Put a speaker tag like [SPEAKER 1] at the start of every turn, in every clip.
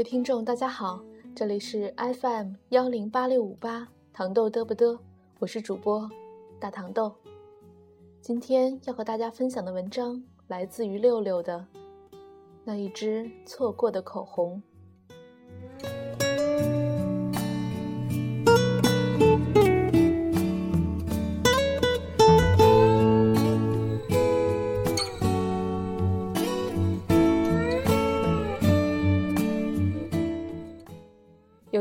[SPEAKER 1] 各位听众，大家好，这里是 FM 幺零八六五八糖豆嘚不嘚，我是主播大糖豆。今天要和大家分享的文章来自于六六的那一支错过的口红。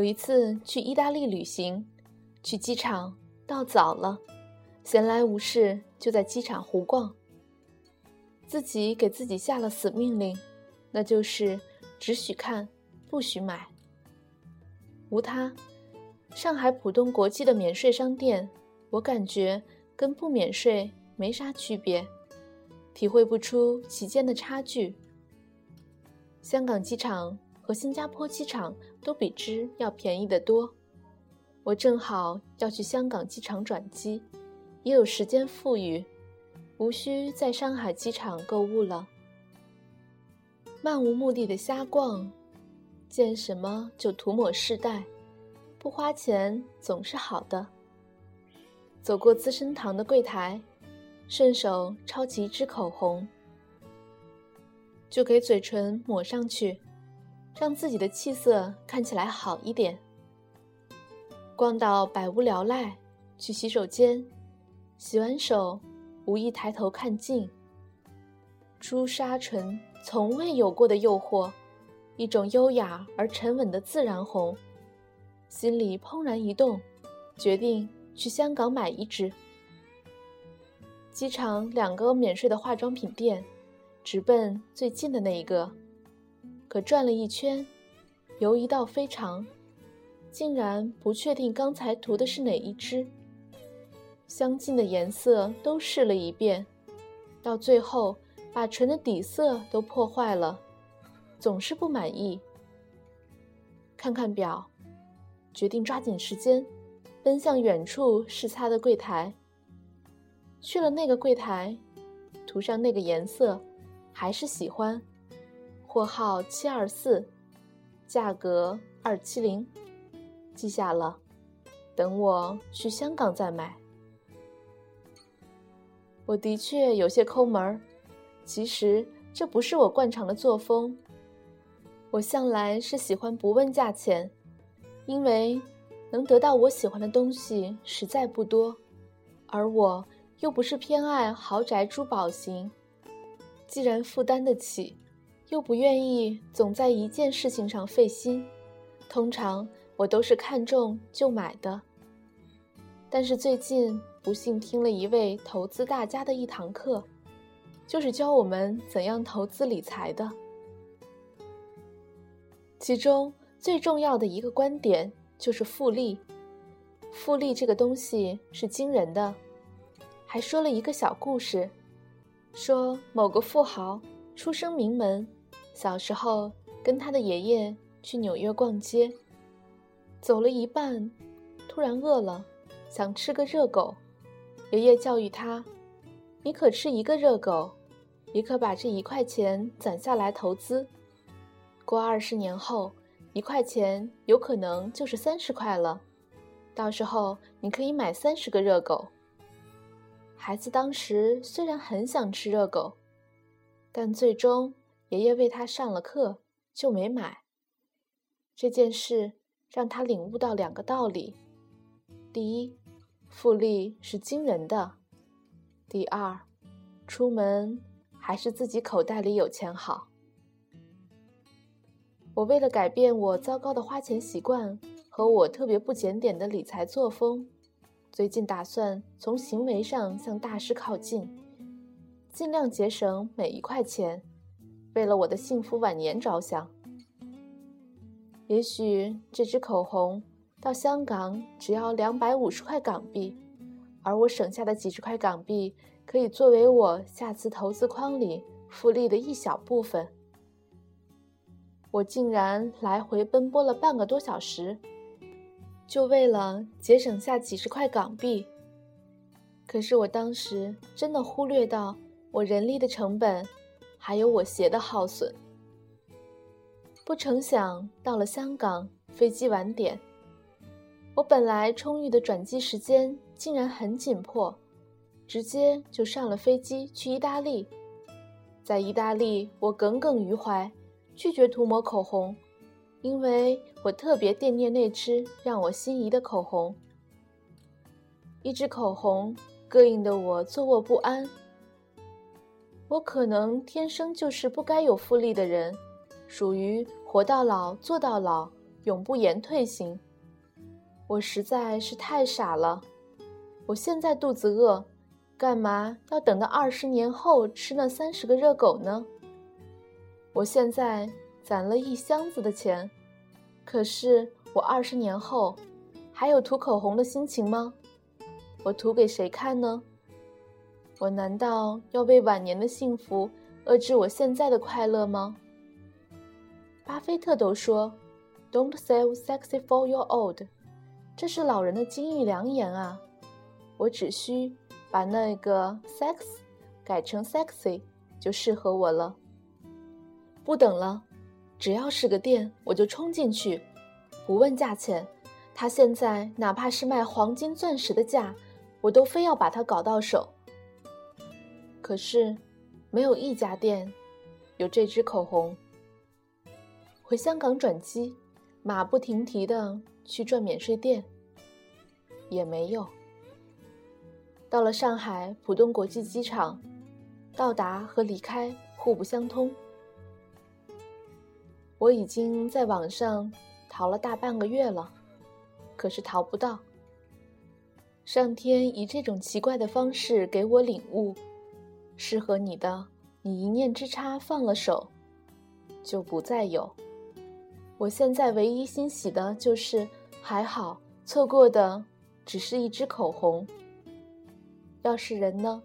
[SPEAKER 1] 一次去意大利旅行，去机场到早了，闲来无事就在机场胡逛。自己给自己下了死命令，那就是只许看，不许买。无他，上海浦东国际的免税商店，我感觉跟不免税没啥区别，体会不出其间的差距。香港机场。和新加坡机场都比之要便宜得多。我正好要去香港机场转机，也有时间富裕，无需在上海机场购物了。漫无目的的瞎逛，见什么就涂抹试戴，不花钱总是好的。走过资生堂的柜台，顺手抄起一支口红，就给嘴唇抹上去。让自己的气色看起来好一点。逛到百无聊赖，去洗手间，洗完手，无意抬头看镜。朱砂唇从未有过的诱惑，一种优雅而沉稳的自然红，心里怦然一动，决定去香港买一支。机场两个免税的化妆品店，直奔最近的那一个。可转了一圈，犹一道非常，竟然不确定刚才涂的是哪一支。相近的颜色都试了一遍，到最后把唇的底色都破坏了，总是不满意。看看表，决定抓紧时间，奔向远处试擦的柜台。去了那个柜台，涂上那个颜色，还是喜欢。货号七二四，价格二七零，记下了，等我去香港再买。我的确有些抠门儿，其实这不是我惯常的作风。我向来是喜欢不问价钱，因为能得到我喜欢的东西实在不多，而我又不是偏爱豪宅珠宝型，既然负担得起。又不愿意总在一件事情上费心，通常我都是看中就买的。但是最近不幸听了一位投资大家的一堂课，就是教我们怎样投资理财的。其中最重要的一个观点就是复利，复利这个东西是惊人的。还说了一个小故事，说某个富豪出生名门。小时候跟他的爷爷去纽约逛街，走了一半，突然饿了，想吃个热狗。爷爷教育他：“你可吃一个热狗，也可把这一块钱攒下来投资。过二十年后，一块钱有可能就是三十块了，到时候你可以买三十个热狗。”孩子当时虽然很想吃热狗，但最终。爷爷为他上了课，就没买。这件事让他领悟到两个道理：第一，复利是惊人的；第二，出门还是自己口袋里有钱好。我为了改变我糟糕的花钱习惯和我特别不检点的理财作风，最近打算从行为上向大师靠近，尽量节省每一块钱。为了我的幸福晚年着想，也许这支口红到香港只要两百五十块港币，而我省下的几十块港币可以作为我下次投资框里复利的一小部分。我竟然来回奔波了半个多小时，就为了节省下几十块港币。可是我当时真的忽略到我人力的成本。还有我鞋的耗损，不成想到了香港，飞机晚点。我本来充裕的转机时间竟然很紧迫，直接就上了飞机去意大利。在意大利，我耿耿于怀，拒绝涂抹口红，因为我特别惦念那支让我心仪的口红。一支口红膈应的我坐卧不安。我可能天生就是不该有复利的人，属于活到老做到老，永不言退型。我实在是太傻了。我现在肚子饿，干嘛要等到二十年后吃那三十个热狗呢？我现在攒了一箱子的钱，可是我二十年后还有涂口红的心情吗？我涂给谁看呢？我难道要为晚年的幸福遏制我现在的快乐吗？巴菲特都说：“Don't save sexy for your old。”这是老人的金玉良言啊！我只需把那个 “sex” 改成 “sexy”，就适合我了。不等了，只要是个店，我就冲进去，不问价钱。他现在哪怕是卖黄金钻石的价。我都非要把它搞到手，可是没有一家店有这支口红。回香港转机，马不停蹄的去转免税店，也没有。到了上海浦东国际机场，到达和离开互不相通。我已经在网上淘了大半个月了，可是淘不到。上天以这种奇怪的方式给我领悟，适合你的，你一念之差放了手，就不再有。我现在唯一欣喜的就是，还好错过的只是一支口红。要是人呢？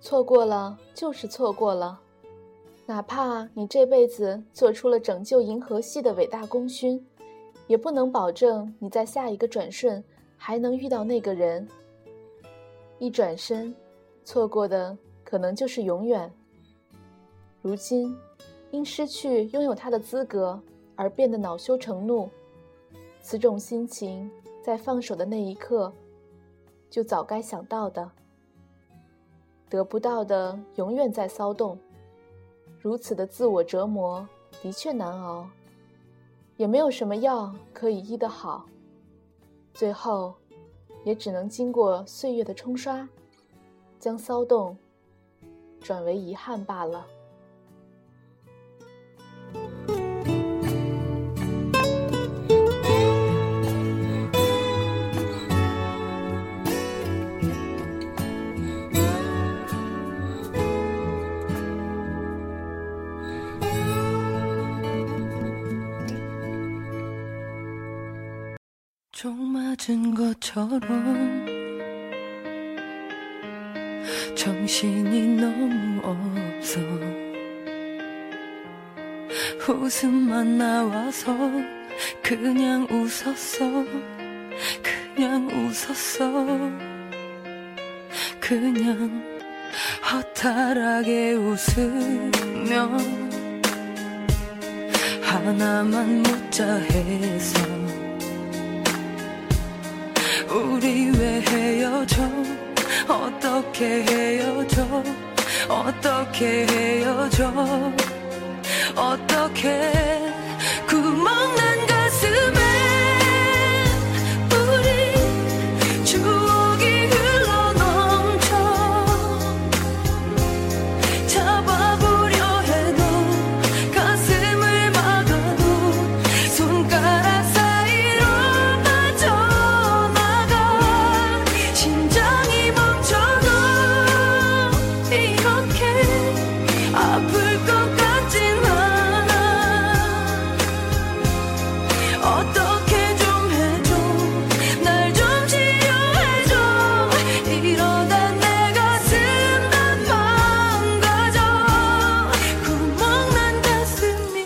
[SPEAKER 1] 错过了就是错过了，哪怕你这辈子做出了拯救银河系的伟大功勋，也不能保证你在下一个转瞬还能遇到那个人。一转身，错过的可能就是永远。如今，因失去拥有他的资格而变得恼羞成怒，此种心情在放手的那一刻，就早该想到的。得不到的永远在骚动，如此的自我折磨的确难熬，也没有什么药可以医得好，最后也只能经过岁月的冲刷，将骚动转为遗憾罢了。 총 맞은 것처럼 정신이 너무 없어. 웃음만 나와서 그냥 웃었어. 그냥 웃었어. 그냥 허탈하게 웃으며 하나만 묻자 해서 우리 왜 헤어져? 어떻게 헤어져? 어떻게 헤어져? 어떻게 그렇게 아플 것 같지만 어떻게 좀 해줘. 날좀 치료해줘. 이러다 내 가슴 다 망가져 구멍 난 가슴이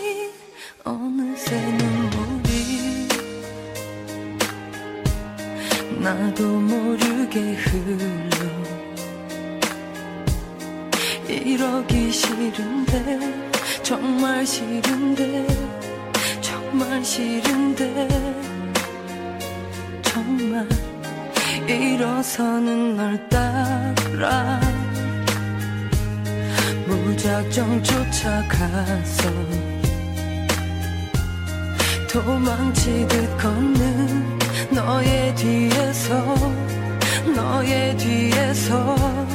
[SPEAKER 1] 어느새 눈물이
[SPEAKER 2] 나도 모르게 흘러. 이러기 싫은데 정말 싫은데 정말 싫은데 정말 일어서는 널 따라 무작정 쫓아가서 도망치듯 걷는 너의 뒤에서 너의 뒤에서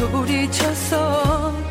[SPEAKER 2] 소리쳐서